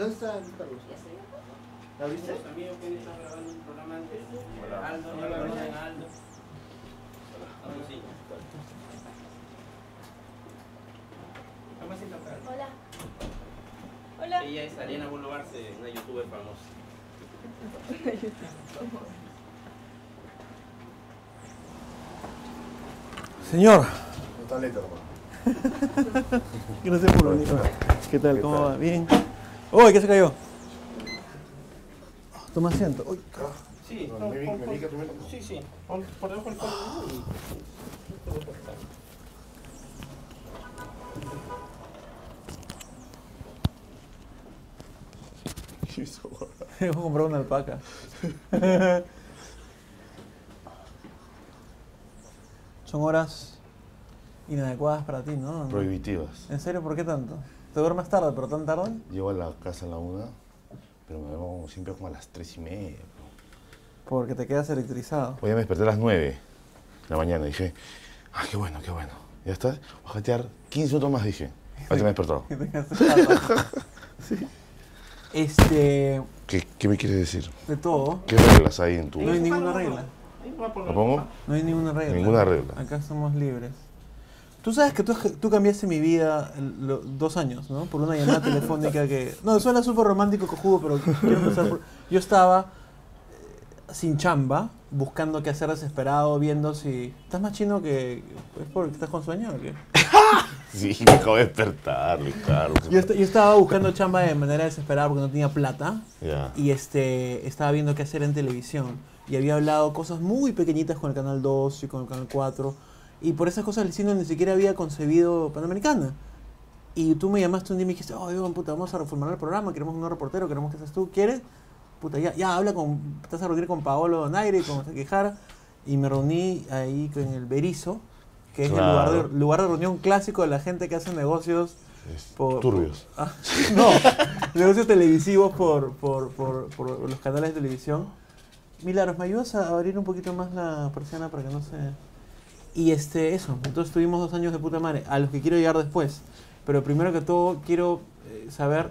¿Dónde está Luis Carlos? Ya estoy acá. ¿La viste? Están grabando un programa antes. Hola. Aldo, no Hola, lo hola. Aldo. Aldo. Vamos a. Hola. Hola. Ella es Ariana Bolobarse, una youtuber famosa. Señor, Un tableta nomás. gracias por venir. ¿Qué tal? ¿Qué ¿Cómo va? Bien. Uy, ¿qué se cayó? Toma asiento. Uy, Sí, No, me pon- me primero. Sí, sí. Pon por debajo del palo y. por debajo del palo. ¿Qué hizo, gorda? voy a comprar una alpaca. Son horas inadecuadas para ti, ¿no? Prohibitivas. ¿En serio? ¿Por qué tanto? ¿Te duermes tarde, pero tan tarde? Llego a la casa a la una, pero me duermo siempre como a las tres y media. bro. Porque te quedas electrizado. Hoy ya me desperté a las nueve de la mañana. Dije, ah, qué bueno, qué bueno. Ya está, voy a jatear 15 minutos más, dije. Me he despertado. Que tengas tarde. Este, ¿Qué, ¿Qué me quieres decir? de todo, ¿Qué reglas hay en tu...? No hay Ahí, ninguna regla. Ahí ¿Lo pongo? no hay ninguna regla. Ninguna regla. Acá somos libres. Tú sabes que tú, tú cambiaste mi vida el- lo- dos años, ¿no? Por una llamada telefónica que... No, suena súper romántico, cojudo, pero quiero empezar por... Yo estaba eh, sin chamba, buscando qué hacer desesperado, viendo si... ¿Estás más chino que... ¿Es porque estás con sueño o qué? Sí, me acabo de despertar, Ricardo. Yo, est- yo estaba buscando chamba de manera desesperada porque no tenía plata. Y este estaba viendo qué hacer en televisión y había hablado cosas muy pequeñitas con el canal 2 y con el canal 4 y por esas cosas el cine ni siquiera había concebido Panamericana y tú me llamaste un día y me dijiste oh Iván, puta vamos a reformar el programa queremos un nuevo reportero queremos que seas tú ¿quieres? puta ya, ya habla con estás a reunir con Paolo Donaire y con Quejara y me reuní ahí con el Berizo que es el lugar de, lugar de reunión clásico de la gente que hace negocios por- turbios. Ah, no, negocios televisivos por, por, por, por los canales de televisión. Milagros, ¿me ayudas a abrir un poquito más la persiana para que no se... Y este, eso, entonces tuvimos dos años de puta madre, a los que quiero llegar después. Pero primero que todo quiero eh, saber,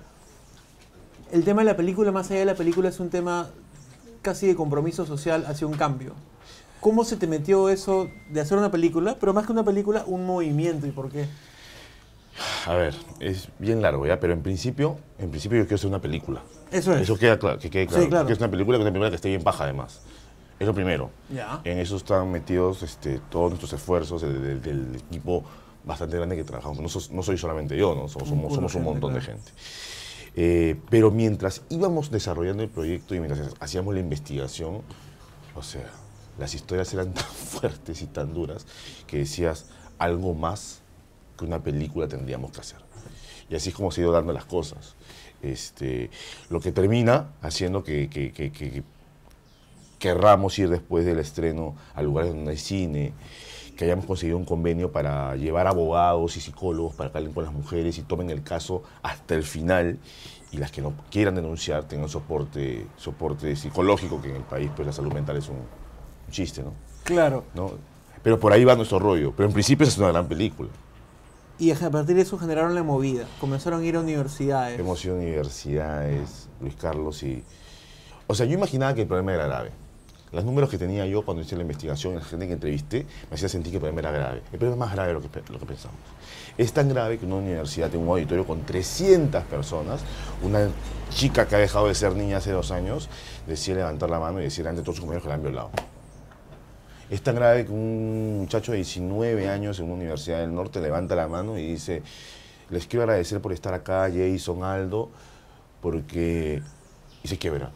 el tema de la película, más allá de la película, es un tema casi de compromiso social hacia un cambio. ¿Cómo se te metió eso de hacer una película, pero más que una película, un movimiento y por qué? A ver, es bien largo ya, pero en principio, en principio yo quiero hacer una película. Eso es. Eso queda claro, que quede Sí, claro. claro. Que es una película, que es una película que esté bien paja además. Es lo primero. En eso están metidos este, todos nuestros esfuerzos del, del- equipo bastante grande que trabajamos. No, no soy solamente yo, ¿no? somos, Un somos, somos un montón de gente. Eh, pero mientras íbamos desarrollando el proyecto y mientras hacíamos la investigación, o sea, las historias eran tan fuertes y tan duras que decías algo más que una película tendríamos que hacer. Y así es como se han ido dando las cosas. Este, lo que termina haciendo que- que- que- que querramos ir después del estreno a lugares donde hay cine, que hayamos conseguido un convenio para llevar abogados y psicólogos para que hablen con las mujeres y tomen el caso hasta el final y las que no quieran denunciar tengan soporte, soporte psicológico, que en el país pues la salud mental es un, un chiste, ¿no? Claro. ¿no? Pero por ahí va nuestro rollo. Pero en principio es una gran película. Y a partir de eso generaron la movida. Comenzaron a ir a universidades. Hemos ido a universidades, Luis Carlos, y... O sea, yo imaginaba que el problema era grave. Los números que tenía yo cuando hice la investigación, la gente que entrevisté, me hacía sentir que el problema era grave. El problema es más grave de lo que, pensamos. Es tan grave que una universidad tiene un auditorio con 300 personas, una chica que ha dejado de ser niña hace dos años, decide levantar la mano y decir ante todos sus compañeros que la han violado. Es tan grave que un muchacho de 19 años en una universidad del norte levanta la mano y dice, les quiero agradecer por estar acá, Jason, Aldo, porque... Y se quiebra.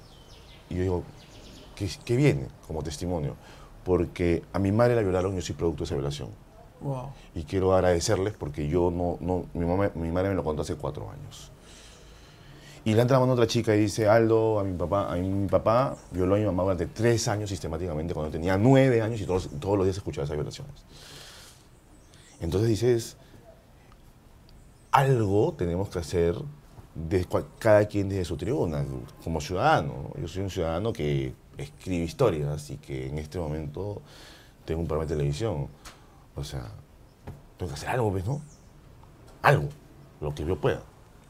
Y yo digo, ¿qué, qué viene como testimonio? Porque a mi madre la violaron y yo soy producto de esa violación. Wow. Y quiero agradecerles porque yo no, no mi, mamá- mi madre me lo contó hace cuatro años. Y le entra la mano otra chica y dice, Aldo, a mi papá, a mi papá violó a mi mamá durante tres años sistemáticamente cuando tenía nueve años y todos, todos los días escuchaba esas violaciones. Entonces dices, algo tenemos que hacer de cada quien desde su tribuna, como ciudadano. Yo soy un ciudadano que escribe historias y que en este momento tengo un programa de televisión. O sea, tengo que hacer algo, ¿ves, no? Algo, lo que yo pueda.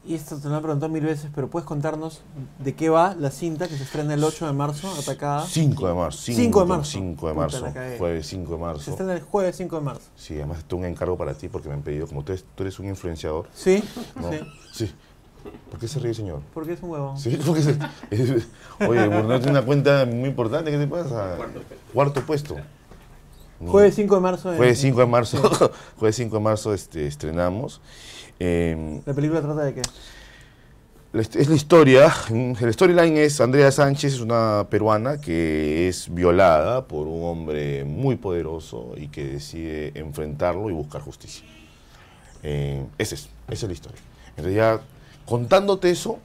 Y esto te lo han preguntado mil veces, pero ¿puedes contarnos de qué va la cinta que se estrena el 8 de marzo, atacada? 5 de marzo. 5 de marzo. 5 de marzo. Jueves 5 de Se marzo. estrena el jueves 5 de marzo. Sí, además tengo un encargo para ti porque me han pedido, como tú eres, tú eres un influenciador. ¿Sí? ¿no? Sí. Sí. ¿Por qué se ríe, señor? Porque es un huevón. Sí, porque se- es- oye, no tiene una cuenta muy importante, ¿qué te pasa? Cuarto puesto. Jueves 5 de marzo. en- Jueves 5 de marzo, jueves 5 de marzo este, estrenamos. Eh, ¿La película trata de qué? es la historia, el storyline es Andrea Sánchez, es una peruana que es violada por un hombre muy poderoso y que decide enfrentarlo y buscar justicia. Eh, ese es, esa es la historia. Entonces ya contándote eso,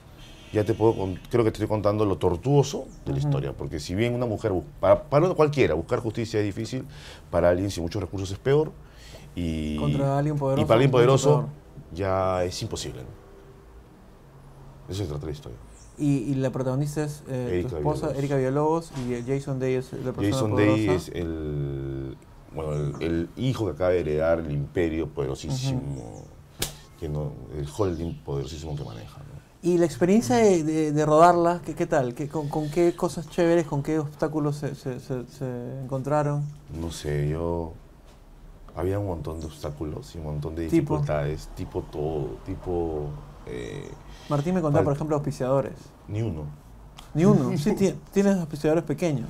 ya te puedo, creo que te estoy contando lo tortuoso de la historia, porque si bien una mujer, para, para cualquiera, buscar justicia es difícil, para alguien sin muchos recursos es peor, y, Contra alguien poderoso, y para alguien poderoso ya es imposible. ¿no? Eso se trata la historia. Y, y la protagonista es eh, Erika tu esposa, Villalobos. Erika Villalobos, y eh, Jason Day es la persona Jason poderosa. Day es el, bueno, el, el hijo que acaba de heredar el imperio poderosísimo, que no, el holding poderosísimo que maneja. ¿no? Y la experiencia de, de- de rodarla, ¿qué, qué tal? ¿Qué, con, con qué cosas chéveres, con qué obstáculos se, se- se- se encontraron? No sé, yo... Había un montón de obstáculos y un montón de dificultades, tipo todo, tipo... eh, Martín me contaba, por ejemplo, auspiciadores. ni uno. Ni uno. Sí, ti- tienes auspiciadores pequeños.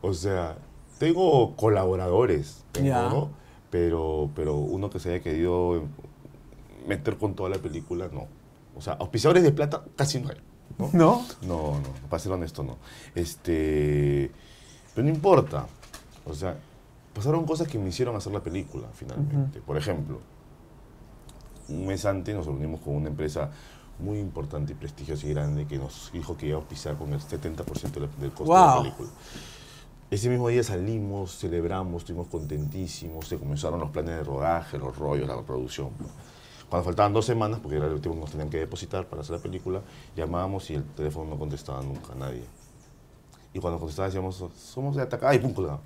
O sea, tengo colaboradores, tengo, Ya. ¿no? Pero, pero uno que se haya querido meter con toda la película, no. O sea, auspiciadores de plata casi no hay. ¿no? ¿No? No, no, para ser honesto, no. Este, pero no importa. O sea, pasaron cosas que me hicieron hacer la película, finalmente. Por ejemplo, un mes antes nos reunimos con una empresa muy importante y prestigiosa y grande que nos dijo que iba a auspiciar con el 70% de la- del costo de la película. Ese mismo día salimos, celebramos, estuvimos contentísimos, se comenzaron los planes de rodaje, los rollos, la producción. Cuando faltaban dos semanas, porque era el último que nos tenían que depositar para hacer la película, llamábamos y el teléfono no contestaba nunca, nadie. Y cuando contestaba decíamos, somos de atacada y pum, colgaba.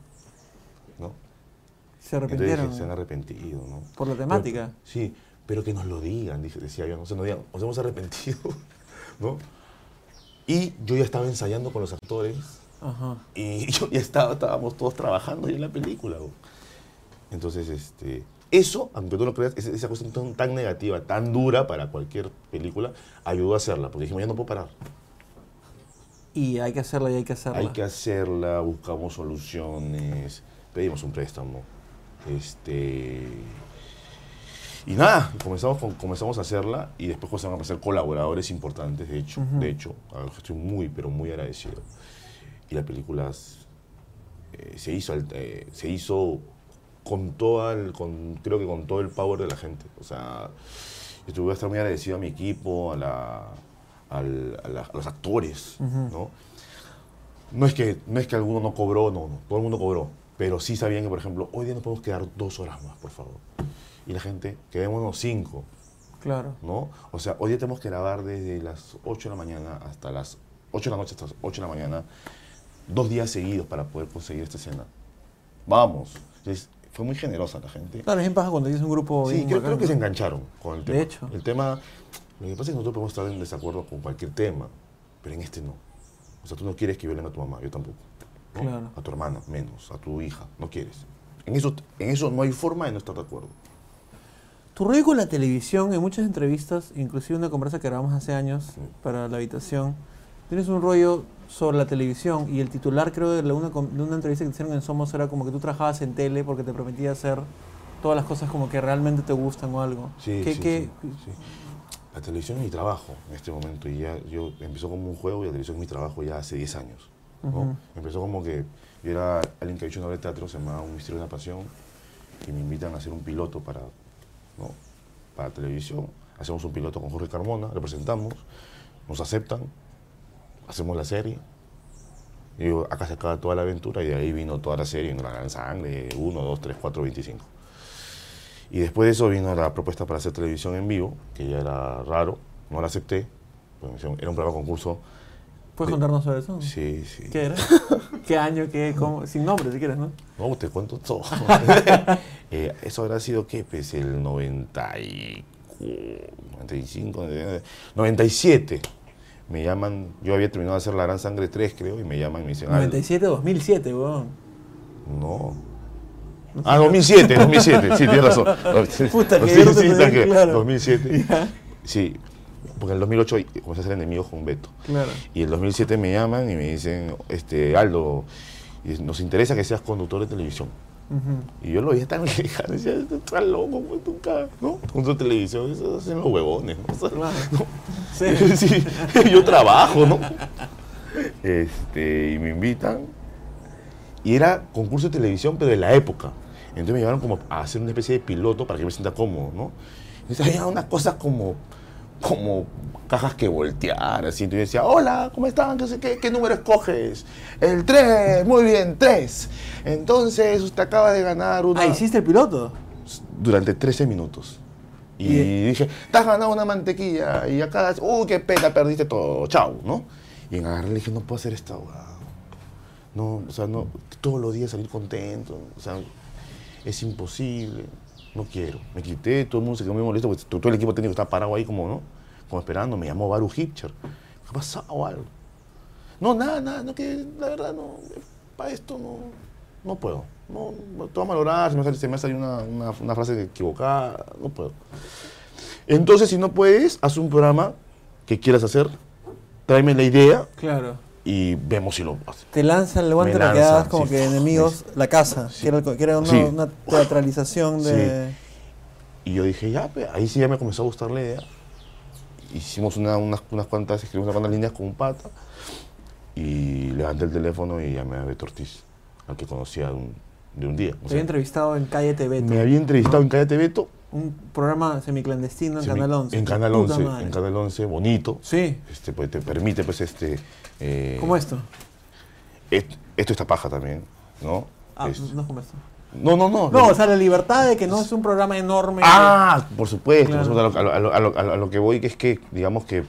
¿No? Se Entonces arrepintieron dije, se han arrepentido, ¿no? por la temática. Pero- sí, pero que nos lo digan, decía yo, no se nos digan, nos hemos arrepentido, ¿no? Y yo ya estaba ensayando con los actores Ajá. y yo ya estaba, estábamos todos trabajando ya en la película. ¿no? Entonces, este, eso, aunque tú lo creas, esa, cuestión tan, tan negativa, tan dura para cualquier película, ayudó a hacerla, porque dijimos, ya no puedo parar. Y hay que hacerla y hay que hacerla. Hay que hacerla, buscamos soluciones, pedimos un préstamo. Este, y nada, comenzamos, con- comenzamos a hacerla y después comenzamos a ser colaboradores importantes, de hecho, de hecho, estoy muy, pero muy agradecido. Y la película eh, se, hizo, eh, se hizo con toda el, con, creo que con todo el power de la gente. O sea, yo tuve que estar muy agradecido a mi equipo, a, la, al- a, la- a los actores, Ujú. ¿no? No es, que, no es que alguno no cobró, no, no, todo el mundo cobró. Pero sí sabían que, por ejemplo, hoy día nos podemos quedar dos horas más, por favor. Y la gente, quedémonos cinco, Claro. ¿no? O sea, hoy día tenemos que grabar desde las 8 de la mañana hasta las 8 de la noche hasta las 8 de la mañana, dos días seguidos para poder conseguir esta escena. Vamos. Entonces, fue muy generosa la gente. Claro, es paja cuando tienes un grupo Sí, creo, creo que se engancharon con el De tema. hecho. El tema, lo que pasa es que nosotros podemos estar en desacuerdo con cualquier tema, pero en este no. O sea, tú no quieres que violen a tu mamá, yo tampoco. ¿no? Claro. A tu hermana, menos, a tu hija, no quieres. En eso, en eso no hay forma de no estar de acuerdo. Tu rollo con la televisión, en muchas entrevistas, inclusive una conversa que grabamos hace años Sí. para la habitación, tienes un rollo sobre la televisión y el titular creo de, la- una, de una entrevista que hicieron en Somos era como que tú trabajabas en tele porque te prometía hacer todas las cosas como que realmente te gustan o algo. Sí, ¿Qué- sí, qué- sí, sí. La televisión es mi trabajo en este momento y ya yo empezó como un juego y la televisión es mi trabajo ya hace 10 años. ¿no? Ujú. Empezó como que yo era alguien que había hecho una obra de teatro, se llamaba Un misterio de una pasión y me invitan a hacer un piloto para, ¿no? para televisión. Hacemos un piloto con Jorge Carmona, lo presentamos, nos aceptan, hacemos la serie. Y acá se acaba toda la aventura y de ahí vino toda la serie, en la gran sangre, 1, 2, 3, 4, 25. Y después de eso vino la propuesta para hacer televisión en vivo, que ya era raro, no la acepté. Era un programa concurso ¿Puedes de- contarnos sobre eso? Sí, sí. ¿Qué era? ¿Qué año? ¿Qué? Cómo? Sin nombre, si quieres, ¿no? No, te cuento todo. Eh, eso habrá sido, ¿qué? Pues el 90 y... 95, 97. Me llaman, yo había terminado de hacer La Gran Sangre 3, creo, y me llaman y me dicen... "Aldo". 97, 2007, weón. No. Ah, 2007, 2007, sí, tienes razón. Puta, que sí, yo no te sí, pedí, tranquilo, claro. 2007. Ya, Sí, porque en el 2008 comencé a ser enemigos con Beto. claro. Y en el 2007 me llaman y me dicen, este, Aldo, nos interesa que seas conductor de televisión. Y yo lo veía tan lejano, decía, estás loco, pues, nunca, ¿no? Conductor de televisión, eso hacen los huevones, ¿no? Claro. ¿no? Sí. Sí, yo trabajo, ¿no? Este, y me invitan. Y era concurso de televisión, pero de la época. Entonces me llevaron como a hacer una especie de piloto para que me sienta cómodo, ¿no? Entonces había unas cosas como, como cajas que voltear, así. Entonces yo decía, hola, ¿cómo están? ¿Qué, qué, qué número escoges? El 3, muy bien, 3. Entonces usted acaba de ganar una... Ah, ¿hiciste el piloto? Durante 13 minutos. Y dije, te has ganado una mantequilla. Y acá, uy, qué pena, perdiste todo. Chao, ¿no? Y en agarré le dije, no puedo hacer esta abogado. No, o sea, no, todos los días salir contento. O sea, es imposible. No quiero. Me quité, todo el mundo se quedó muy molesto porque todo el equipo técnico estaba parado ahí como, ¿no? Como esperando. Me llamó Baru Hipcher. ¿Qué ha pasado algo? No, nada, nada, no que la verdad no, para esto no, no puedo. No, no, te voy a se me, ha una, una frase equivocada, no puedo. Entonces, si no puedes, haz un programa que quieras hacer, tráeme la idea Claro. Y vemos si lo haces. Te lanzan el guante Me para que lanzan, hagas como sí. que enemigos, la casa, Sí. que era, que era una, Sí. una teatralización de... Y yo dije, ya, pe, ahí sí ya me comenzó a gustar la idea. Hicimos una- unas, unas cuantas, escribimos unas cuantas líneas con un pata y levanté el teléfono y llamé a Beto Ortiz, al que conocía de un, de un día. o Te sea, había entrevistado en Calle TV, me había entrevistado en Cállate Beto un programa semiclandestino en Canal 11. En Canal Puta 11, madre. en Canal 11, bonito. Sí, Este, pues, te permite, pues, este... eh, como esto. est- Esto está paja también, ¿no? Ah, Es- no como esto. no, no, no. No, o sea, la libertad de que no es un programa enorme. Ah, por supuesto. Claro. por supuesto, a, lo, a lo- a lo- a lo que voy que es que, digamos que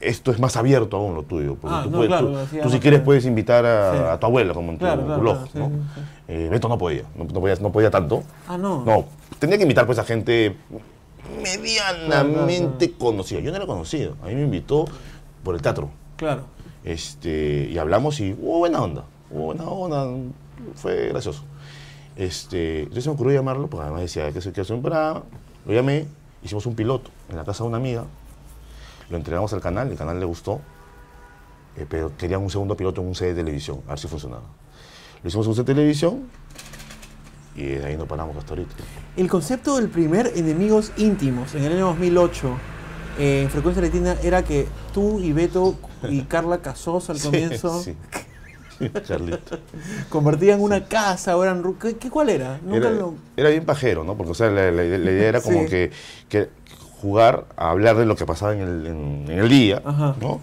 esto es más abierto aún lo tuyo. Porque Ah, tú, no, puedes- claro, tú- si quieres puedes invitar a, Sí. tu abuela, como en tu, Claro, blog, ¿no? sí, sí. Eh, Beto no podía, no, no podía, no podía tanto. Ah, no. No, tenía que invitar pues a gente medianamente conocida. Yo no era conocido, a mí me invitó por el teatro. Claro. Este, y hablamos y hubo buena onda, hubo buena onda, fue gracioso. Este, entonces se me ocurrió llamarlo, porque además decía que se quiere un programa, lo llamé, hicimos un piloto en la casa de una amiga, lo entregamos al canal, el canal le gustó, eh, pero querían un segundo piloto en un set de televisión, a ver si funcionaba. Lo hicimos en un set de televisión y de ahí no paramos hasta ahorita. El concepto del primer Enemigos Íntimos en el año 2008 eh, en Frecuencia Latina era que tú y Beto y Carla Casos al comienzo Sí, sí. Carlito. convertían una casa o eran... ¿Qué, qué- cuál era? Nunca era, lo... era bien pajero, ¿no? Porque, o sea, la, la- la idea era como Sí. que, que jugar a hablar de lo que pasaba en el, en- en el día, Ajá. ¿no?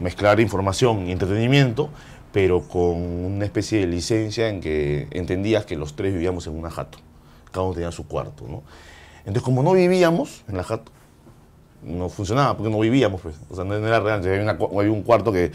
Mezclar información y entretenimiento, pero con una especie de licencia en que entendías que los tres vivíamos en una jato. Cada uno tenía su cuarto, ¿no? Entonces, como no vivíamos en la jato, no funcionaba, porque no vivíamos, pues. O sea, no, no era real. Había, una había un cuarto que,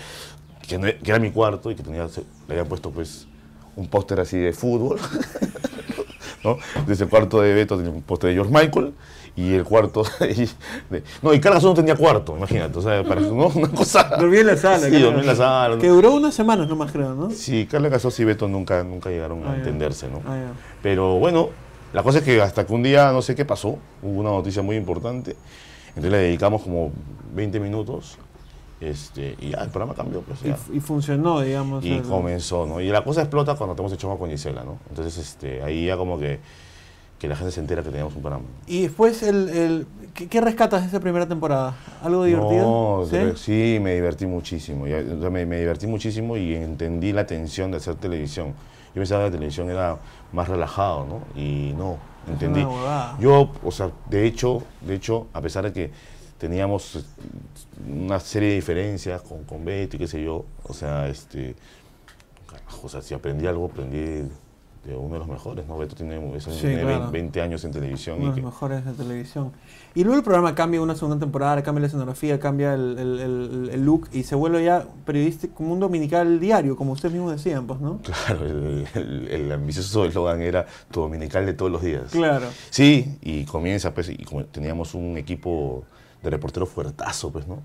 que, no- que era mi cuarto y que tenía, se- le habían puesto, pues, un póster así de fútbol. ¿no? Desde el cuarto de Beto tenía un póster de George Michael y el cuarto de... de- no, y Carlos no tenía cuarto, imagínate. O sea, parece ¿no? una cosa... Dormí en la sala. Sí, dormí en la sala. Que duró unas semanas nomás, creo, ¿no? Sí, Carla Casos y Beto nunca, nunca llegaron Ah, a entenderse, ¿no? Ah. Pero bueno, la cosa es que hasta que un día, no sé qué pasó, hubo una noticia muy importante, entonces le dedicamos como 20 minutos este, y ya, el programa cambió. Pues, Y, ya. f- y funcionó, digamos. Y el- comenzó, ¿no? Y la cosa explota cuando tenemos el choma con Gisela, ¿no? Entonces este, ahí ya como que, que la gente se entera que teníamos un programa. Y después, el, el, ¿qué, qué rescatas de esa primera temporada? ¿Algo divertido? No, ¿Sí? me divertí muchísimo. Ya, me, me divertí muchísimo y entendí la tensión de hacer televisión. Yo pensaba que la televisión era más relajado, ¿no? Y no, entendí. Yo, o sea, de hecho, de hecho, a pesar de que teníamos eh, una serie de diferencias con, con Betty, qué sé yo, o sea, este, carajo, o sea, si aprendí algo, aprendí uno de los mejores, ¿no? Beto tiene, es un- Sí, tiene claro. 20 años en televisión Uno y de que, los mejores de televisión. Y luego el programa cambia una segunda temporada, cambia la escenografía, cambia el, el- el- el look y se vuelve ya periodístico, como un dominical diario, como ustedes mismos decían, pues, ¿no? claro, el, ambicioso eslogan era tu dominical de todos los días. Claro. Sí, y comienza, pues, y como teníamos un equipo de reporteros fuertazo, pues, ¿no?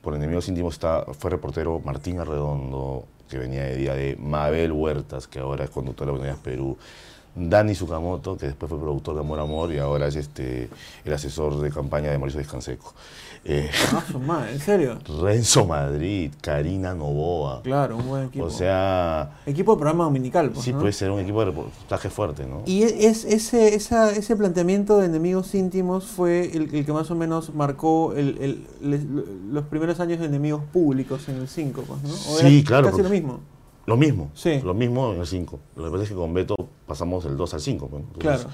Por enemigos íntimos está, fue reportero Martín Arredondo, que venía de día de Mabel Huertas, que ahora es conductora de Buenos Perú, Dani Sukamoto, que después fue productor de Amor Amor y ahora es este, el asesor de campaña de Mauricio Descanseco. Eh, Ah, ¿en serio? Renzo Madrid, Karina Novoa. Claro, un buen equipo. O sea, equipo de programa dominical, pues, sí ¿no? puede ser un equipo de reportaje fuerte, ¿no? Y es, ese, esa- ese planteamiento de enemigos íntimos fue el, el que más o menos marcó el- el- les- los primeros años de enemigos públicos en el 5, pues, ¿no? ¿O Sí, claro, Casi lo mismo. Lo mismo, Sí. lo mismo en el 5. Lo que pasa es que con Beto pasamos del 2 al 5. pues. Claro.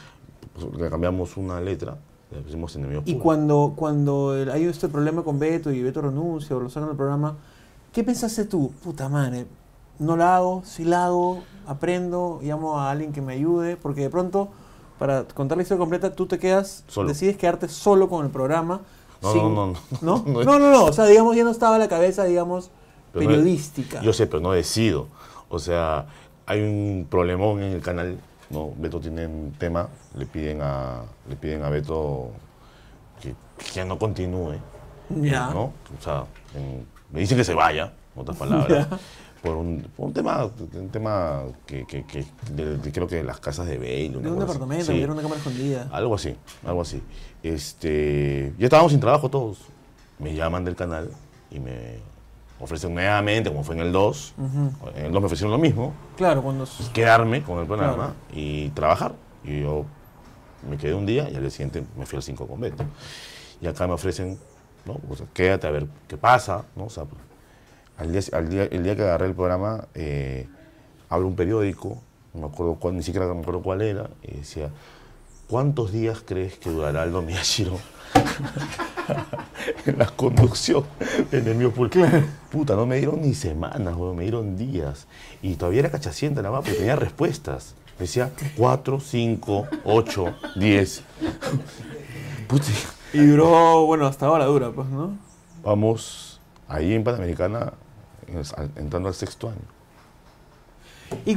pues, le cambiamos una letra, enemigos Y cuando, cuando el- hay este problema con Beto y Beto renuncia o lo sacan del programa, ¿qué pensaste tú? Puta madre, no la hago, sí la hago, aprendo, llamo a alguien que me ayude, porque de pronto, para contar la historia completa, tú te quedas, Solo. decides quedarte solo con el programa. No, sin- no, no, no. ¿No? No No, o sea, digamos, ya no estaba la cabeza, digamos, Pero no- periodística. Yo sé, pero no decido. O sea, hay un problemón en el canal, ¿no? Beto tiene un tema, le piden a, le piden a Beto que, que no continúe. Ya. ¿no? O sea, en- me dicen que se vaya, en otras palabras, por un, por un tema, un tema que, que- que- de- de- creo que de las casas de Bale. De una un cosa así. departamento, Sí. era una cámara escondida. Algo así, algo así. Este, ya estábamos sin trabajo todos. Me llaman del canal y me ofrecen nuevamente, como fue en el 2, Ujú. en el 2 me ofrecieron lo mismo, Claro, cuando... quedarme con el programa Claro. y trabajar. Y yo me quedé un día y al día siguiente me fui al 5 con Beto. Y acá me ofrecen, ¿no? O sea, quédate a ver qué pasa, ¿no? O sea, al día, al día- el día que agarré el programa, eh, abro un periódico, no me acuerdo cuál, ni siquiera me acuerdo cuál era, y decía, ¿cuántos días crees que durará el Miyashiro en la conducción de Enemigos Públicos? Puta, no me dieron ni semanas, weón, me dieron días. Y todavía era cachacienta la va, porque tenía respuestas. Decía 4, 5, 8, 10. Puta, Y duró, bueno, hasta ahora dura, pues, ¿no? vamos ahí en Panamericana, entrando al sexto año. Y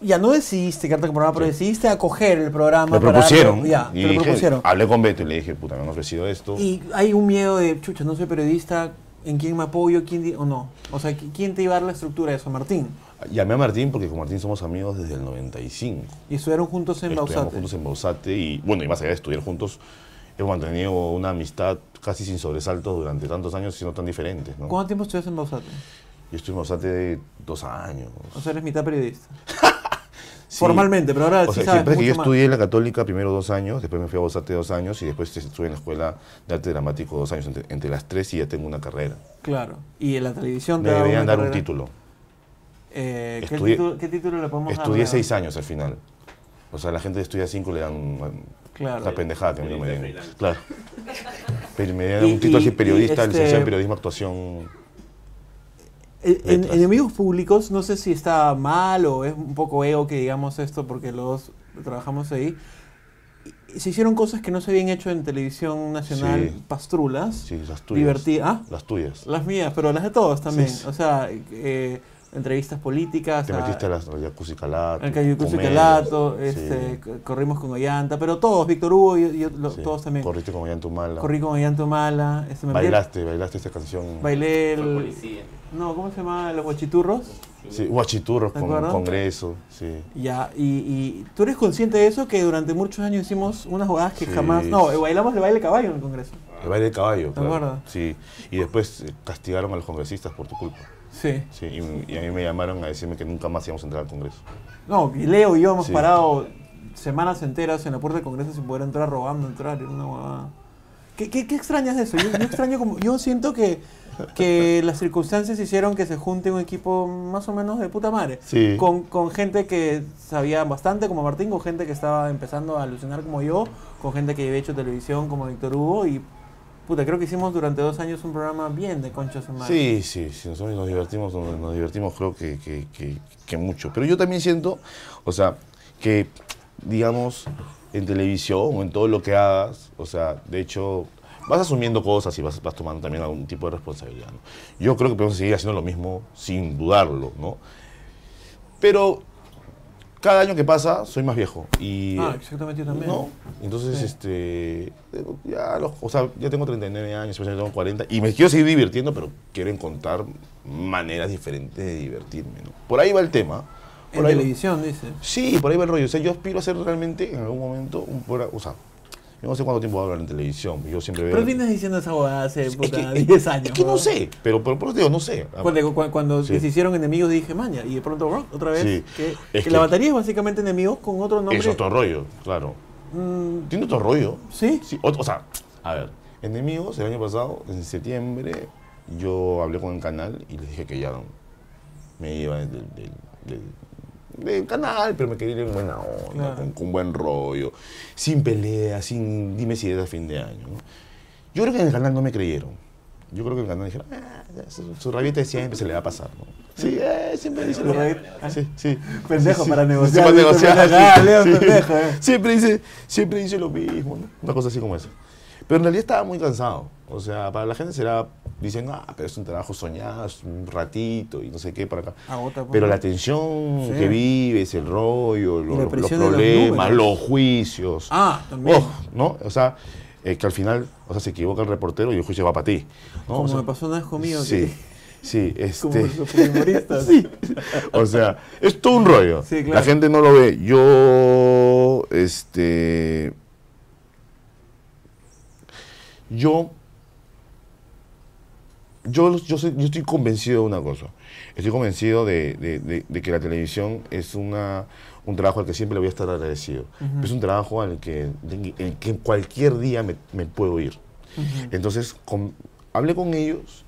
ya no decidiste quedarte con el programa, pero Sí. decidiste acoger el programa. Me para propusieron. darle- ya, y dije- propusieron. Hablé con Beto y le dije, puta, me han ofrecido esto. Y hay un miedo de, chucha, no soy periodista, ¿en quién me apoyo? ¿Quién o no? O sea, ¿qui- ¿quién te iba a dar la estructura de eso? Martín. Llamé a Martín porque con Martín somos amigos desde el 95. Y estuvieron juntos en Bausate. juntos en Bausate y, bueno, y más allá de estudiar juntos, hemos mantenido una amistad casi sin sobresaltos durante tantos años siendo tan diferentes, ¿no? ¿Cuánto tiempo estuviste en Bausate? Yo estuve en Bausate dos años. O sea, eres mitad periodista. Sí. Formalmente, pero ahora O sí sea, sabes siempre que yo más. estudié en la Católica primero dos años, después me fui a Bausate dos años y después estuve en la Escuela de Arte Dramático dos años. Entre, entre las tres y ya tengo una carrera. Claro. Y en la televisión te Me deberían dar un título. Eh, ¿qué, Estudié- título, qué título le podemos dar? Estudié a- seis años al final. O sea, la gente estudia cinco le dan Claro. la pendejada que a mí no me den. Claro. Pero me Y- un título así periodista, este- licenciado en periodismo, actuación. En, enemigos públicos, no sé si está mal o es un poco ego que digamos esto porque los dos trabajamos ahí. Se hicieron cosas que no se habían hecho en televisión nacional, Sí. pastrulas, Sí, las tuyas. divertidas. ¿Ah? Las tuyas. Las mías, pero las de todos también. Sí. O sea, eh, entrevistas políticas. Te a- metiste a las a Jacuzzi Calato. al comedias. Calato, Sí, este, co- corrimos con Ollanta, pero todos, Víctor Hugo y, y lo- sí. todos también. Corriste como Llanto Mala. Corrí con Ollanta Mala. Este, me Bailaste, bailaste esta canción. Bailé el... policía. No, ¿cómo se llama? Los guachiturros. Sí, Guachiturros ¿Te con acuerdas? Congreso. Sí. Ya, y, y tú eres consciente de eso, que durante muchos años hicimos unas jugadas que Sí. jamás... No, bailamos el baile caballo en el Congreso. El baile de caballo. ¿Te claro. Sí. Y después eh, castigaron a los congresistas por tu culpa. Sí. Sí. Y, y a mí me llamaron a decirme que nunca más íbamos a entrar al Congreso. No, y Leo y yo hemos Sí. parado semanas enteras en la puerta del Congreso sin poder entrar, robando entrar, era una huevada. ¿Qué, qué, qué extrañas de eso? Yo, yo extraño como... Yo siento que, que las circunstancias hicieron que se junte un equipo más o menos de puta madre. Sí. Con, con gente que sabía bastante como Martín, con gente que estaba empezando a alucinar como yo, con gente que había hecho televisión como Víctor Hugo y puta, creo que hicimos durante dos años un programa bien de concha su madre. Sí, sí, sí, nosotros nos divertimos, nos, divertimos creo que, que- mucho. Pero yo también siento, o sea, que, digamos, en televisión o en todo lo que hagas, o sea, de hecho, vas asumiendo cosas y vas, tomando también algún tipo de responsabilidad. Yo creo que podemos seguir haciendo lo mismo sin dudarlo, ¿no? Pero cada año que pasa soy más viejo y... Ah, exactamente yo también. ¿No? Entonces, Sí. este. Ya, los- o sea, ya tengo 39 años, ya tengo 40, y me quiero seguir divirtiendo, pero quiero encontrar maneras diferentes de divertirme, ¿no? Por ahí va el tema. Por En ahí, televisión, dice. Sí, por ahí va el rollo. O sea, yo aspiro a hacer realmente en algún momento un. O sea, yo no sé cuánto tiempo voy a hablar en televisión. Yo siempre veo. Pero vienes diciendo esa huevada hace Es puta, que- 10 años. Es que no sé, pero por, por eso digo, no sé. Cuando, cu- cuando Sí. se hicieron enemigos dije, maña, y de pronto rock, otra vez. Sí. Que, Es que que- la batería es básicamente enemigos con otro nombre. Es otro rollo, claro. Mm, Tiene otro rollo. ¿Sí? Sí, o, o sea, a ver, enemigos, el año pasado, en septiembre, yo hablé con el canal y les dije que ya me iba del, del- del- del canal, pero me quería ir en buena onda, Claro. con, con buen rollo, sin pelea, sin dime si es a fin de año. ¿no? Yo creo que en el canal no me creyeron. Yo creo que en el canal dijeron, ah, su, su rabita de siempre se le va a pasar. ¿no? Sí, eh, siempre dice lo rabita- Sí, sí. Pendejo Sí, para negociar, para dice, negociar. pendejo. sí, Ah, Leo, sí. pendejo, eh. Siempre dice, siempre dice lo mismo, ¿no? Una cosa así como esa. Pero en realidad estaba muy cansado. O sea, para la gente será, dicen, ah, pero es un trabajo soñado, es un ratito y no sé qué para acá. Agota, pues, Pero la tensión Sí. que vives, el rollo, los problemas, los, juicios. Ah, también. Oh, ¿no? O sea, eh, que al final, o sea, se equivoca el reportero y el juicio va para ti. ¿no? Como O sea, me pasó una vez conmigo. Sí, sí, que- como este... Sí. O sea, es todo un rollo. Sí, claro. La gente no lo ve. Yo, este. Yo. Yo, yo, soy- yo estoy convencido de una cosa. Estoy convencido de, de- de- de que la televisión es una, un trabajo al que siempre le voy a estar agradecido. Ujú. Es un trabajo al que, en que cualquier día me, me puedo ir. Ujú. Entonces, con- hablé con ellos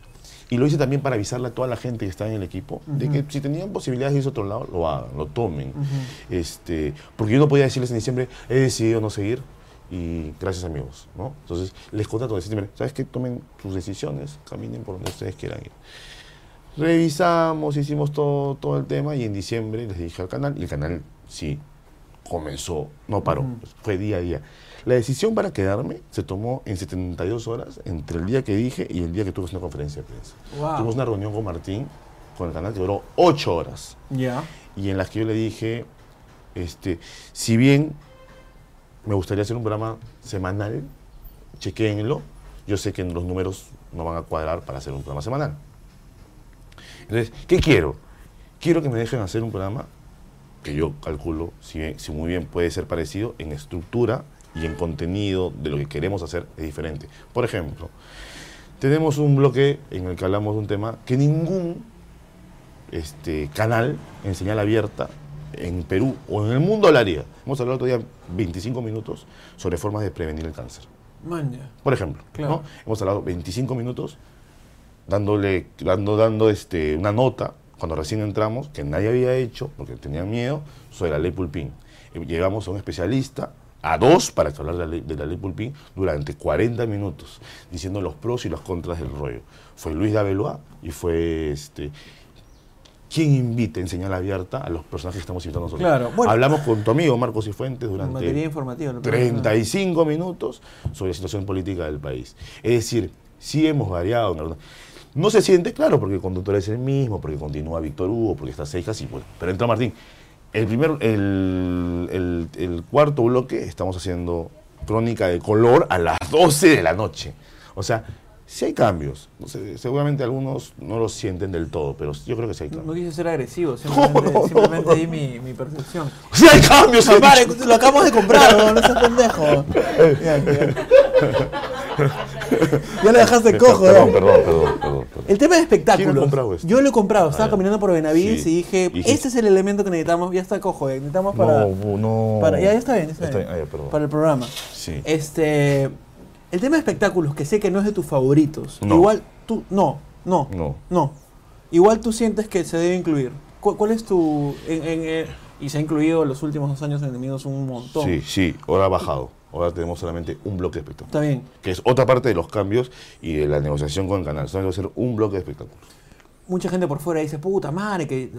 y lo hice también para avisarle a toda la gente que está en el equipo de que si tenían posibilidades de irse a otro lado, lo hagan, lo tomen. Este, porque yo no podía decirles en diciembre, he decidido no seguir y gracias amigos. ¿no? Entonces, les contrato diciembre, ¿sabes qué? Tomen sus decisiones, caminen por donde ustedes quieran ir. Revisamos, hicimos todo, todo el tema y en diciembre les dije al canal y el canal sí comenzó, no paró, Ujú. fue día a día. La decisión para quedarme se tomó en 72 horas entre el día que dije y el día que tuve una conferencia de prensa. Wow. Tuvimos una reunión con Martín, con el canal, que duró 8 horas Ya. y en las que yo le dije, este, si bien me gustaría hacer un programa semanal, chequéenlo, yo sé que los números no van a cuadrar para hacer un programa semanal. Entonces, ¿qué quiero? Quiero que me dejen hacer un programa que yo calculo, si, si muy bien puede ser parecido, en estructura y en contenido de lo que queremos hacer es diferente. Por ejemplo, tenemos un bloque en el que hablamos de un tema que ningún este, canal en señal abierta en Perú o en el mundo hablaría. Hemos hablado otro día 25 minutos sobre formas de prevenir el cáncer. Manja. Por ejemplo, Claro. ¿no? hemos hablado 25 minutos dándole, dando, dando este, una nota cuando recién entramos, que nadie había hecho, porque tenían miedo, sobre la ley Pulpín. Eh, Llegamos a un especialista, a dos, para que hablar de la ley, de la ley Pulpín, durante 40 minutos, diciendo los pros y los contras del rollo. Fue Luis Daveloa y fue este, ¿Quién invita en señal abierta a los personajes que estamos invitando nosotros? Claro, bueno. Hablamos con tu amigo Marcos Cifuentes durante informativa. lo primero. 35 minutos sobre la situación política del país. Es decir, sí hemos variado. No se siente claro porque el conductor es el mismo, porque continúa Víctor Hugo, porque está Seijas y pues. Pero entra Martín. El primer, el, el- el cuarto bloque estamos haciendo crónica de color a las 12 de la noche. O sea, sí hay cambios. No sé, seguramente algunos no lo sienten del todo, pero yo creo que sí hay No, cambios. quise ser agresivo, simplemente, No, no, simplemente no. di mi, mi percepción. ¡Sí hay cambios! lo acabamos de comprar, ¿no? no seas pendejo. Ya, ya. Ya lo dejaste cojo, Perdón, ¿eh? perdón, perdón, perdón, perdón. El tema de ¿Quién ha espectáculos. comprado esto? Yo lo he comprado, estaba Ah, caminando por Benavides Sí. y dije, Y este es el elemento que necesitamos, ya está cojo, eh, necesitamos para, no, no. para ya, ya está bien, ya está Está bien, bien, ah, para el programa. Sí. Este, el tema de espectáculos, que sé que no es de tus favoritos, No. igual tú, no, no, No. no, igual tú sientes que se debe incluir. ¿Cuál, cuál es tu, en- en, eh, y se ha incluido en los últimos dos años en Enemigos un montón. Sí, sí, ahora ha bajado. ahora tenemos solamente un bloque de espectáculos. Está bien. Que es otra parte de los cambios y de la negociación con el canal. Solamente va a ser un bloque de espectáculos. Mucha gente por fuera dice, puta madre, que eh,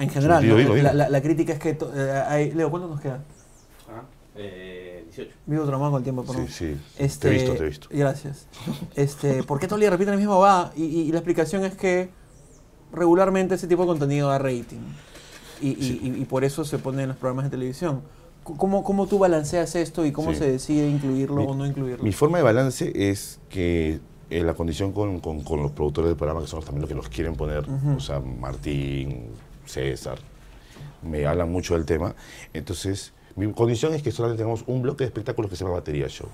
en general, Sí, digo, ¿no? digo, digo. La, la- la crítica es que... eh, hay- Leo, ¿cuánto nos queda? Ah, eh, 18. Vivo traumado con el tiempo, por Sí, sí. Este, Te he visto, te he visto. Gracias. Este, ¿Por qué todo el día repiten la misma va? Y, y- y la explicación es que regularmente ese tipo de contenido da rating. Y, Sí. y- y por eso se pone en los programas de televisión. ¿Cómo, cómo tú balanceas esto y cómo Sí. se decide incluirlo Mi- o no incluirlo? Mi forma de balance es que eh, la condición con, con- con los productores del programa, que son también los que los quieren poner, Ujú. o sea, Martín, César, me hablan mucho del tema. Entonces, mi condición es que solamente tengamos un bloque de espectáculos que se llama Batería Show.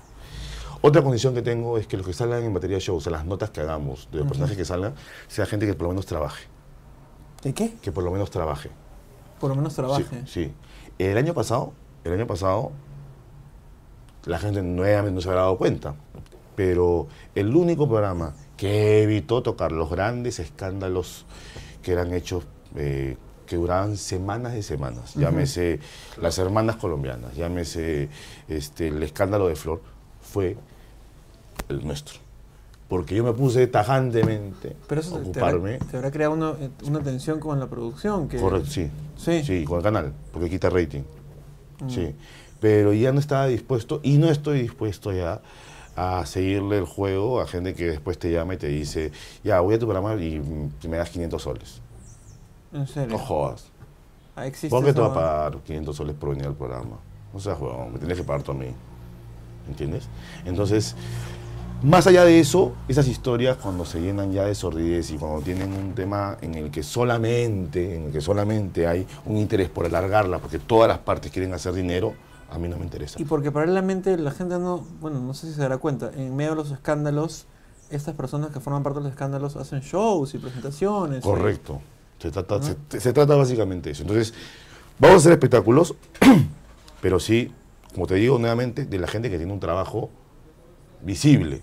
Otra condición que tengo es que los que salgan en Batería Show, o sea, las notas que hagamos de los personajes que salgan, sea gente que por lo menos trabaje. ¿De qué? Que por lo menos trabaje. Por lo menos trabaje. Sí, sí. El año pasado, el año pasado, la gente nuevamente no se habrá dado cuenta, pero el único programa que evitó tocar los grandes escándalos que eran hechos, eh, que duraban semanas y semanas, llámese las hermanas colombianas, llámese este, el escándalo de Flor, fue el nuestro. Porque yo me puse tajantemente Pero eso a te, te habrá, ocuparme. te habrá creado una, una tensión con la producción. Que, Correcto, sí. Sí. Sí, con el canal, porque quita rating. Mm. Sí. Pero ya no estaba dispuesto y no estoy dispuesto ya a seguirle el juego a gente que después te llama y te dice, ya, voy a tu programa y me das 500 soles. En serio. No jodas. Ah, existe ¿Por qué te esa- va a pagar 500 soles por venir al programa? No seas huevón, me tienes que pagar tú a mí. ¿Entiendes? Entonces, más allá de eso, esas historias cuando se llenan ya de sordidez y cuando tienen un tema en el que solamente, en el que solamente hay un interés por alargarla, porque todas las partes quieren hacer dinero, a mí no me interesa. Y porque paralelamente la gente no, bueno, no sé si se dará cuenta, en medio de los escándalos, estas personas que forman parte de los escándalos hacen shows y presentaciones. Correcto. Se trata, Ajá. se, se trata básicamente de eso. Entonces, vamos a hacer espectáculos, pero sí, como te digo nuevamente, de la gente que tiene un trabajo visible.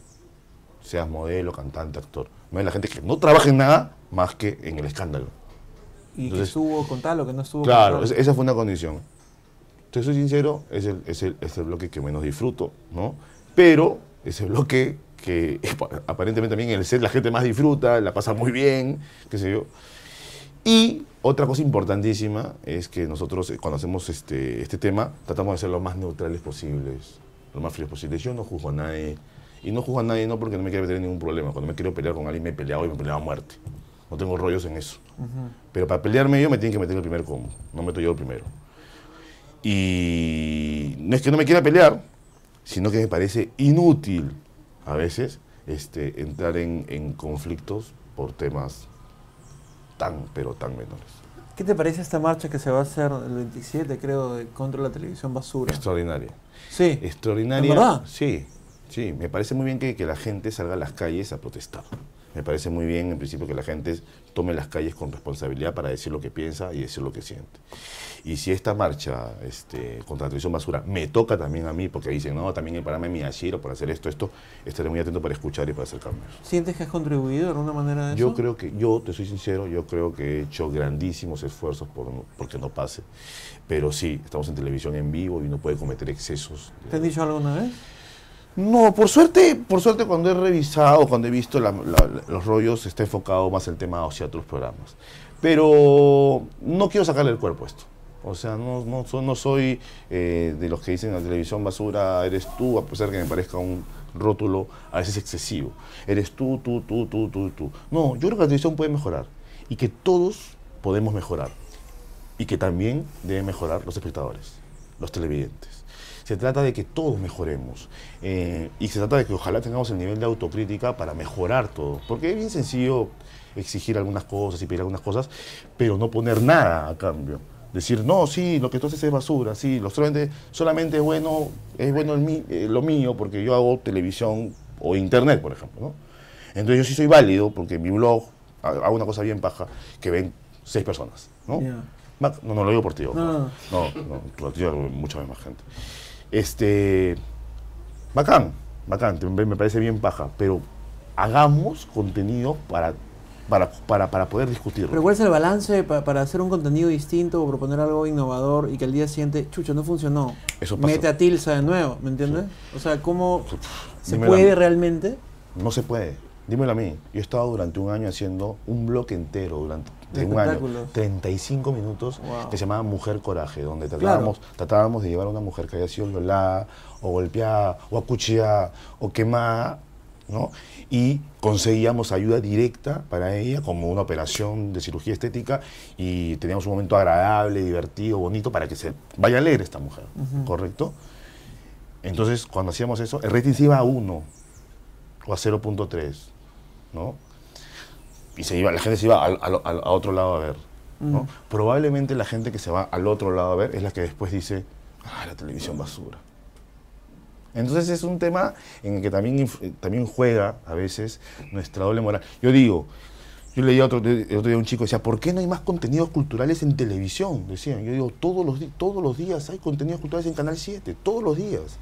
Seas modelo, cantante, actor. No de la gente que no trabaja en nada más que en el escándalo. Y Entonces- que estuvo con tal o que no estuvo Claro, con es- tal. esa fue una condición. Te soy sincero, es el, es, el, es el bloque que menos disfruto, ¿no? Pero es el bloque que aparentemente también en el set la gente más disfruta, la pasa muy bien, qué sé yo. Y otra cosa importantísima es que nosotros eh, cuando hacemos este, este tema tratamos de ser lo más neutrales posibles, lo más fríos posibles. Yo no juzgo a nadie. Y no juzgo a nadie no porque no me quiero meter ningún problema. Cuando me quiero pelear con alguien me he peleado y me he peleado a muerte. No tengo rollos en eso. Ujú. Pero para pelearme yo me tienen que meter el primer combo. No meto yo el primero. Y no es que no me quiera pelear, sino que me parece inútil a veces este, entrar en, en conflictos por temas tan, pero tan menores. ¿Qué te parece esta marcha que se va a hacer el 27, creo, de, contra la televisión basura? Extraordinaria. Sí. Extraordinaria. ¿En verdad? Sí, sí. Me parece muy bien que, que la gente salga a las calles a protestar. Me parece muy bien, en principio, que la gente tome las calles con responsabilidad para decir lo que piensa y decir lo que siente. Y si esta marcha este, contra la televisión basura me toca también a mí, porque dicen, no, también el programa de Miyashiro por hacer esto, esto, estaré muy atento para escuchar y para hacer cambios. ¿Sientes que has contribuido de alguna manera a eso? Yo creo que, yo te soy sincero, yo creo que he hecho grandísimos esfuerzos por, porque no pase. Pero sí, estamos en televisión en vivo y uno puede cometer excesos. ¿Te han dicho alguna vez? No, por suerte, por suerte cuando he revisado, cuando he visto los rollos, está enfocado más el tema hacia otros programas. Pero no quiero sacarle el cuerpo a esto. O sea, no, no, no soy eh, de los que dicen en la televisión basura, eres tú, a pesar que me parezca un rótulo a veces excesivo. Eres tú, tú, tú, tú, tú, tú. No, yo creo que la televisión puede mejorar y que todos podemos mejorar y que también deben mejorar los espectadores, los televidentes. Se trata de que todos mejoremos eh, y se trata de que ojalá tengamos el nivel de autocrítica para mejorar todo, porque es bien sencillo exigir algunas cosas y pedir algunas cosas, pero no poner nada a cambio. Decir, no, sí, lo que tú haces es basura, sí, lo solamente, solamente es bueno, es bueno el eh, lo mío porque yo hago televisión o internet, por ejemplo. ¿no? Entonces yo sí soy válido porque mi blog ha- hago una cosa bien paja que ven seis personas. ¿no? No, no lo digo por ti. No, no. No, no, ti, mucha más gente. Este, bacán, bacán, me parece bien paja, pero hagamos contenido para para, para, para poder discutirlo. Pero ¿cuál es el balance pa- para hacer un contenido distinto o proponer algo innovador y que al día siguiente, chucho, no funcionó? Eso pasa. Mete a Tilsa de nuevo, ¿me entiendes? O sea, ¿cómo se puede realmente? No se puede. Dímelo a mí. Yo he estado durante un año haciendo un bloque entero, durante De un año, espectáculos. 35 minutos, Wow. que se llamaba Mujer Coraje, donde tratábamos, tratábamos de llevar a una mujer que había sido violada, o golpeada, o acuchillada, o quemada, ¿no? Y conseguíamos ayuda directa para ella, como una operación de cirugía estética, y teníamos un momento agradable, divertido, bonito, para que se vaya a leer esta mujer, ¿correcto? Entonces, cuando hacíamos eso, el rating se iba a 1 o a 0.3, ¿no? Y se iba, la gente se iba al- a otro lado a ver, ¿no? Mm. Probablemente la gente que se va al otro lado a ver es la que después dice, ah, la televisión basura. Entonces es un tema en el que también, eh, también juega a veces nuestra doble moral. Yo digo, yo leía otro, otro día a un chico decía, ¿por qué no hay más contenidos culturales en televisión? Decían, yo digo, todos los, todos los días hay contenidos culturales en Canal 7, todos los días.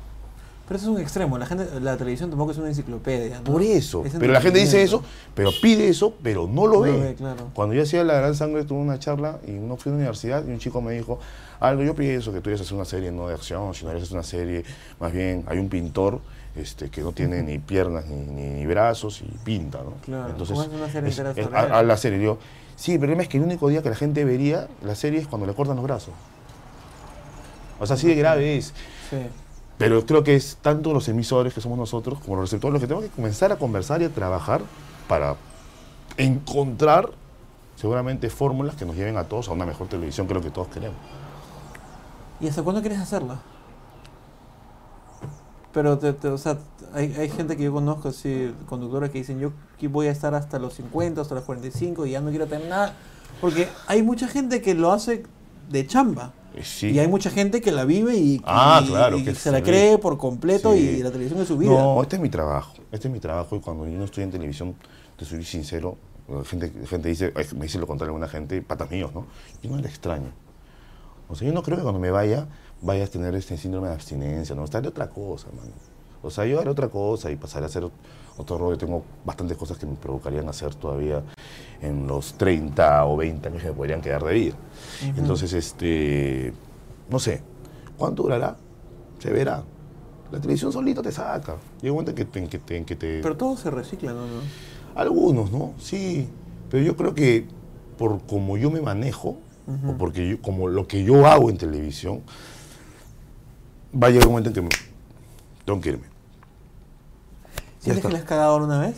Pero eso es un extremo. La gente, la televisión tampoco es una enciclopedia. ¿no? Por eso. Es Pero la gente dice eso, pero pide eso, pero no lo No ve. lo ve, claro. Cuando yo hacía La Gran Sangre tuve una charla y no fui a la universidad y un chico me dijo, algo yo pienso que tú debes hacer una serie no de acción, sino debes hacer una serie, más bien hay un pintor este, que no tiene ni piernas ni, ni- ni brazos y pinta, ¿no? Claro, Entonces, ¿cómo haces una serie es- entera es- sobre a, él? a la serie, digo, sí, el problema es que el único día que la gente vería la serie es cuando le cortan los brazos. O sea, así de grave es. Sí. Pero creo que es tanto los emisores que somos nosotros como los receptores los que tenemos que comenzar a conversar y a trabajar para encontrar seguramente fórmulas que nos lleven a todos a una mejor televisión que lo que todos queremos. ¿Y hasta cuándo quieres hacerla? Pero, te, o sea, hay, gente que yo conozco, así, conductores que dicen, yo voy a estar hasta los 50, hasta los 45 y ya no quiero tener nada. Porque hay mucha gente que lo hace de chamba. Sí. Y hay mucha gente que la vive y, Ah, y- claro, y que se la sí. cree por completo Sí. y la televisión es su vida. No, este es mi trabajo. Este es mi trabajo y cuando yo no estoy en televisión, te soy sincero, gente, gente dice, me dice lo contrario alguna gente, patas míos, ¿no? Yo no le extraño. O sea, yo no creo que cuando me vaya, vaya a tener este síndrome de abstinencia, ¿no? Estaré otra cosa, mano. O sea, yo haré otra cosa y pasaré a hacer ot- otro rollo. Tengo bastantes cosas que me provocarían hacer todavía en los 30 o 20 años que me podrían quedar de vida. Entonces, este, no sé, ¿cuánto durará? Se verá. La televisión solito te saca. Llega un momento en que te... en que te- en que te- Pero todo se recicla, ¿no? ¿no? algunos, ¿no? Sí, pero yo creo que por como yo me manejo, o porque yo, como lo que yo hago en televisión, va a llegar un momento en que me- tengo que irme. ¿Sientes que le has cagado alguna vez?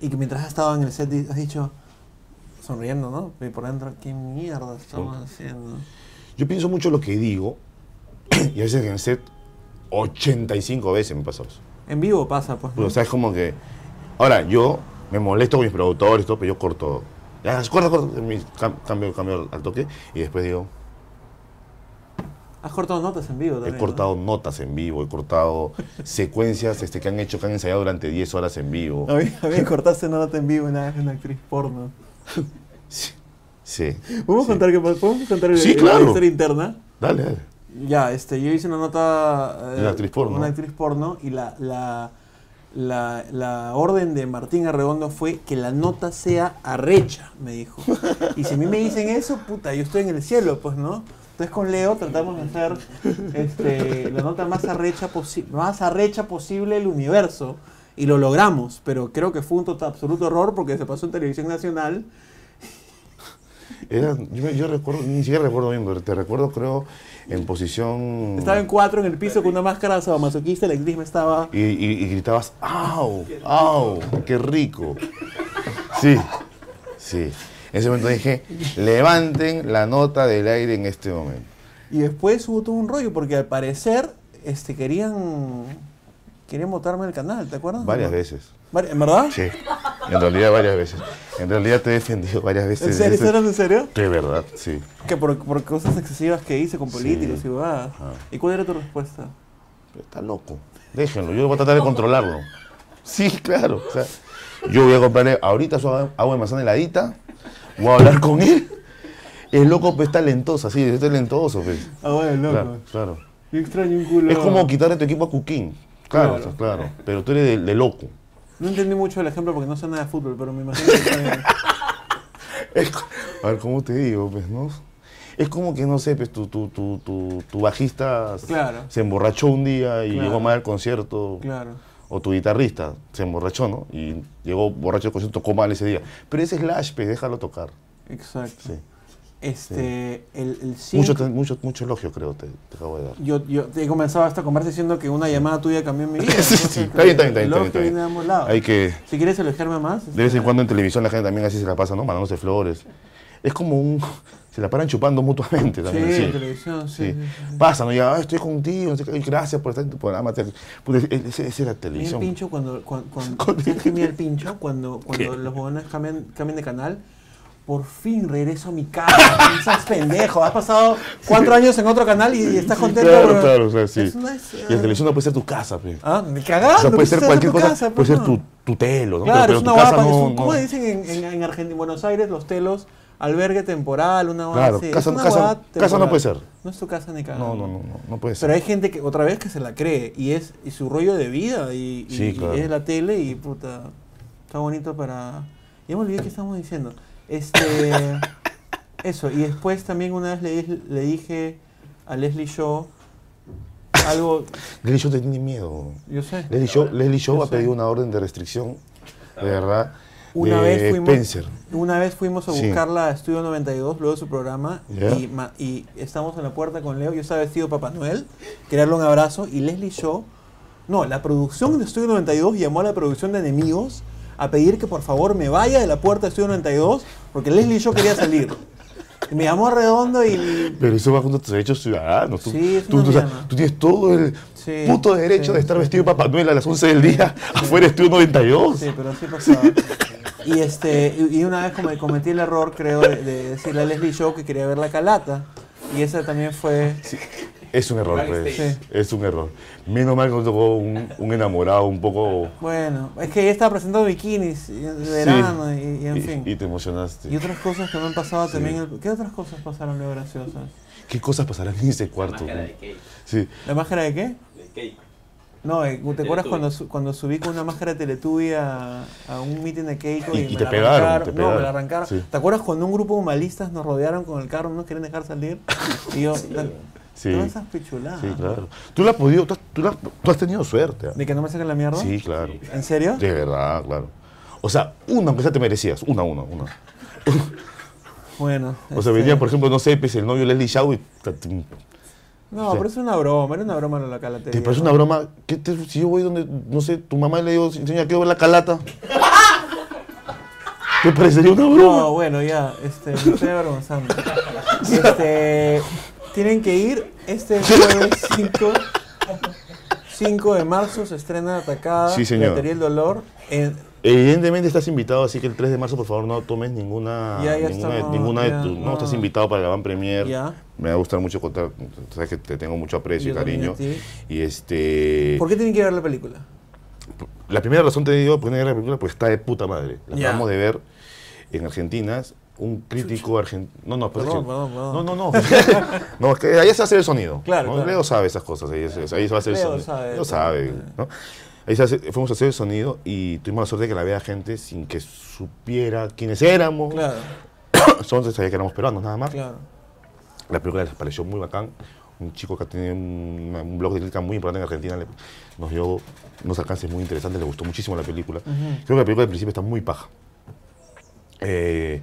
Y que mientras has estado en el set has dicho, sonriendo, ¿no? Y por dentro, ¿qué mierda estamos haciendo? Yo pienso mucho lo que digo, y a veces en el set 85 veces me pasa eso. En vivo pasa, pues. ¿no? O sea, es como que... Ahora, yo me molesto con mis productores, todo, pero yo corto... Ya, corta, corta, cambio, cambio al toque, y después digo, Has cortado notas en vivo también. He ¿no? cortado notas en vivo, he cortado secuencias este, que han hecho, que han ensayado durante 10 horas en vivo. A mí, a mí cortaste una nota en vivo una vez una actriz porno. Sí. sí. ¿Podemos Sí. contar, que, ¿podemos contar Sí, el- claro. la historia interna? Dale, dale. Ya, este, yo hice una nota... eh, una actriz porno. Una actriz porno y la, la, la, la orden de Martín Arredondo fue que la nota sea arrecha, me dijo. Y si a mí me dicen eso, puta, yo estoy en el cielo, pues, ¿no? Entonces con Leo tratamos de hacer este, la nota más arrecha, más arrecha posible del universo. Y lo logramos, pero creo que fue un total, absoluto error porque se pasó en televisión nacional. Era, yo, recuerdo, ni siquiera recuerdo bien, pero te recuerdo, creo, en posición. Estaba en cuatro en el piso con una máscara sadomasoquista, actriz me estaba... Y, y- y gritabas, ¡au! ¡au! ¡Qué rico! Sí, sí. En ese momento dije, levanten la nota del aire en este momento. Y después hubo todo un rollo, porque al parecer este, querían querían botarme del canal, ¿te acuerdas? Varias ¿No? veces. ¿En verdad? Sí, en realidad varias veces. En realidad te he defendido varias veces. ¿En serio? Ese- ¿Estás en serio? De verdad, sí. Que por, por cosas excesivas que hice con políticos Sí. y. Ajá. ¿Y cuál era tu respuesta? Pero Está loco. Déjenlo, yo voy a tratar de controlarlo. Sí, claro. o sea, yo voy a comprarle ahorita su agua de manzana heladita, voy a hablar con él. El loco pues, es talentoso, sí, es talentoso. Pues. Ah, bueno, loco. Claro, claro. Yo extraño un culo. Es como quitarle tu equipo a Cuquín. Claro, Claro. claro. Pero tú eres de, de loco. No entendí mucho el ejemplo porque no sé nada de fútbol, pero me imagino que está bien. Es a ver, ¿cómo te digo? Pues, ¿no? Es como que, no sé, pues, tu, tu, tu, tu, tu bajista Claro. se emborrachó un día y Claro. llegó mal al concierto. Claro. O tu guitarrista se emborrachó, ¿no? Y llegó borracho al concierto, tocó mal ese día. Pero ese es Slash, pues, déjalo tocar. Exacto. Sí. Este, el, el cinco- Mucho, mucho, mucho elogio, creo, te, te acabo de dar. Yo, yo he comenzado esta conversa diciendo que una llamada tuya cambió mi vida. Sí, sí, está bien, está bien, está bien. Hay que, Si quieres elogiarme más. de vez en cuando en televisión la gente también así se la pasa, ¿no? Mandándose flores. Es como un... Se la paran chupando mutuamente Sí, también. televisión, sí. Sí. sí, sí. Pasa, ¿no? Ya, "Ah, estoy contigo, no y gracias por estar en tu programa. Puta, Ese ese es la el televisión. pincho cuando, cuando, cuando ¿sabes qué el pincho? Cuando, cuando los jóvenes cambian, cambian de canal, por fin regreso a mi casa. No seas pendejo, has pasado cuatro años en otro canal y, y estás Sí, contento. claro, pero- claro, o sea, sí. No es, Y la ah, televisión no puede ser tu casa, pe. Ah, me cagando. O sea, puede ser cualquier tu cosa, casa, puede pues, ser no. tu, tu telo, ¿no? Claro, pero, es pero una tu casa guapa. no, es un- ¿Cómo no- dicen en, en, en Argentina, en Buenos Aires, los telos? Albergue temporal, una hueá Claro, así. casa- una casa- casa no puede ser. No es tu casa ni cagando. No, no, no, no, no puede ser. Pero hay gente que, otra vez, que se la cree. Y es y su rollo de vida. Y, y- Sí, y claro. es la tele y puta. Está bonito para. Ya me olvidé qué estamos diciendo. Este. eso. Y después también una vez le, di- le dije a Leslie Shaw algo. Leslie Show te tiene miedo. Yo sé. Leslie Show, Leslie Show Yo ha sé. pedido una orden de restricción, de verdad, Una de vez fuimos- Spencer. Una vez fuimos a buscarla a Estudio 92, luego de su programa, y, y estamos en la puerta con Leo. Yo estaba vestido Papá Noel, quería darle un abrazo, y Leslie Shaw, no, la producción de Estudio 92 llamó a la producción de Enemigos a pedir que por favor me vaya de la puerta de Estudio 92, porque Leslie Shaw quería salir. Me llamó redondo y. Pero eso va contra tus derechos ciudadanos. Tú, Sí, es tú, una tú, o sea, mierda. tú tienes todo el Sí, puto derecho sí, de estar vestido de Papá Noel a las 11 del día afuera de Estudio 92. Sí, pero así pasaba. Y, este, y una vez como cometí el error, creo, de, de decirle a Leslie Shaw que quería ver la calata. Y esa también fue. Es un error, pues. Es un error. Menos mal que nos tocó un, un enamorado un poco. Bueno, es que ella estaba presentando bikinis y- de verano y, y en y, fin. y te emocionaste. Y otras cosas que me han pasado Sí. también. ¿Qué otras cosas pasaron de graciosas? ¿Qué cosas pasarán en ese cuarto? Máscara no? de cake. Sí. ¿La máscara de qué? De cake. No, eh, ¿te acuerdas cuando, cuando subí con una máscara de Teletubby a, a un meeting de Keiko Y- y, y me te la pegaron, arrancaron? te No, me la arrancaron. Sí. ¿Te acuerdas cuando un grupo de humanistas nos rodearon con el carro, no nos querían dejar salir? Y yo, la- Sí. todas esas pichuladas. Sí, claro. Tú, la has podido, tú, has, tú la has- tú has tenido suerte. ¿ah? ¿De que no me saquen la mierda? Sí, claro. ¿En serio? De verdad, claro. O sea, una, aunque sea te merecías. Una, una, una. Bueno. O sea, este, venía, por ejemplo, no sé, pues, el novio Leslie Shaw y No, Sí. pero es una broma, era una broma la calatería. te parece ¿no? una broma. ¿Qué te- si yo voy donde, no sé, tu mamá le digo, señora, quiero ver la calata. ¿Te parecería una broma? No, bueno, ya, este, me estoy avergonzando. Este, tienen que ir este jueves 5, 5 de marzo se estrena Atacada, Sí, señor. Batería del Dolor. En, Evidentemente estás invitado, así que el 3 de marzo, por favor, no tomes ninguna, Ya, ya ninguna, estamos, ninguna de tus... No, estás invitado para la Van Premier. Ya. Me va a gustar mucho contar, sabes que te tengo mucho aprecio Yo y cariño. Y este... ¿Por qué tienen que ver la película? La primera razón te digo por qué no ver la película, pues está de puta madre. La acabamos de ver en Argentina, un crítico argentino... No, no, pero es Perdón, que- perdón, perdón. No, no, no. no, es que ahí se hace el sonido. Claro, ¿no? claro. Leo sabe esas cosas, ahí, se- ahí se va a hacer el sonido. sabe, Leo sabe, ¿no? Ahí se hace- fuimos a hacer el sonido y tuvimos la suerte de que la vea gente sin que supiera quiénes éramos. Claro, Solo sabía que éramos peruanos, nada más. claro. La película les pareció muy bacán. Un chico que tiene un, un blog de crítica muy importante en Argentina le- nos dio unos alcances muy interesantes, le gustó muchísimo la película. Creo que la película al principio está muy paja. Eh,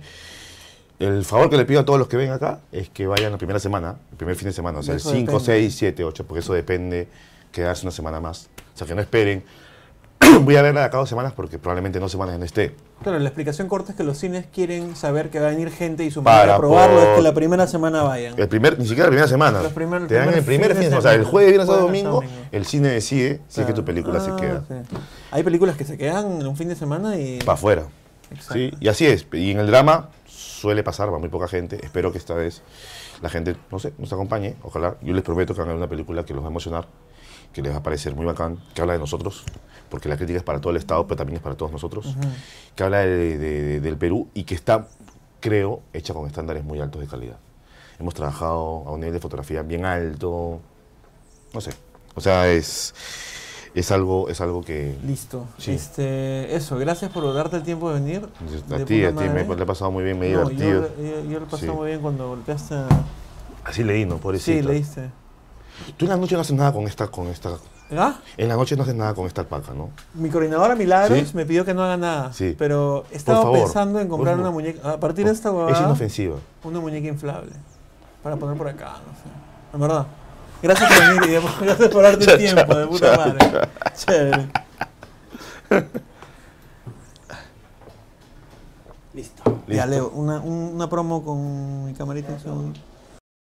el favor que le pido a todos los que ven acá es que vayan la primera semana, el primer fin de semana, o sea, el eso 5, depende. 6, 7, 8, porque eso depende quedarse una semana más. O sea, que no esperen. Voy a verla de acá dos semanas porque probablemente dos semanas no esté. Claro, la explicación corta es que los cines quieren saber que va a venir gente y su Para manera de probarlo es por- que la primera semana vayan. El primer, ni siquiera la primera semana. Los primer- Te dan el primer fin de semana. O sea, el jueves, viernes, sábado, domingo, domingo. el cine decide si es que tu película Ah, se queda. sí. Hay películas que se quedan en un fin de semana y... Para afuera. Exacto. ¿sí? Y así es. Y en el drama suele pasar, va muy poca gente. Espero que esta vez la gente, no sé, nos acompañe. Ojalá. Yo les prometo que van a ver una película que los va a emocionar, que les va a parecer muy bacán, que habla de nosotros, porque la crítica es para todo el Estado, pero también es para todos nosotros. Que habla de- de- de- del Perú y que está, creo, hecha con estándares muy altos de calidad. Hemos trabajado a un nivel de fotografía bien alto. No sé. O sea, es. es algo, es algo que... Listo. Sí. Este, eso, gracias por darte el tiempo de venir. A De ti, a ti, me, le he pasado muy bien, me he No, divertido. yo, yo, yo lo he pasado Sí. muy bien cuando golpeaste a... Así leí, ¿no? Pobrecito. Sí, leíste. Tú en la noche no haces nada con esta, con esta... ¿Ah? En la noche no haces nada con esta alpaca, ¿no? Mi coordinadora Milagros ¿Sí? me pidió que no haga nada. Sí. Pero estaba favor, pensando en comprar una muñeca. A partir de esta Es huevada, inofensiva. una muñeca inflable. Para poner por acá, no sé. En verdad. Gracias por venir y de- gracias por darte el tiempo, de puta madre. Chévere. Listo. Ya leo, una, un- una promo con mi camarita en segundo.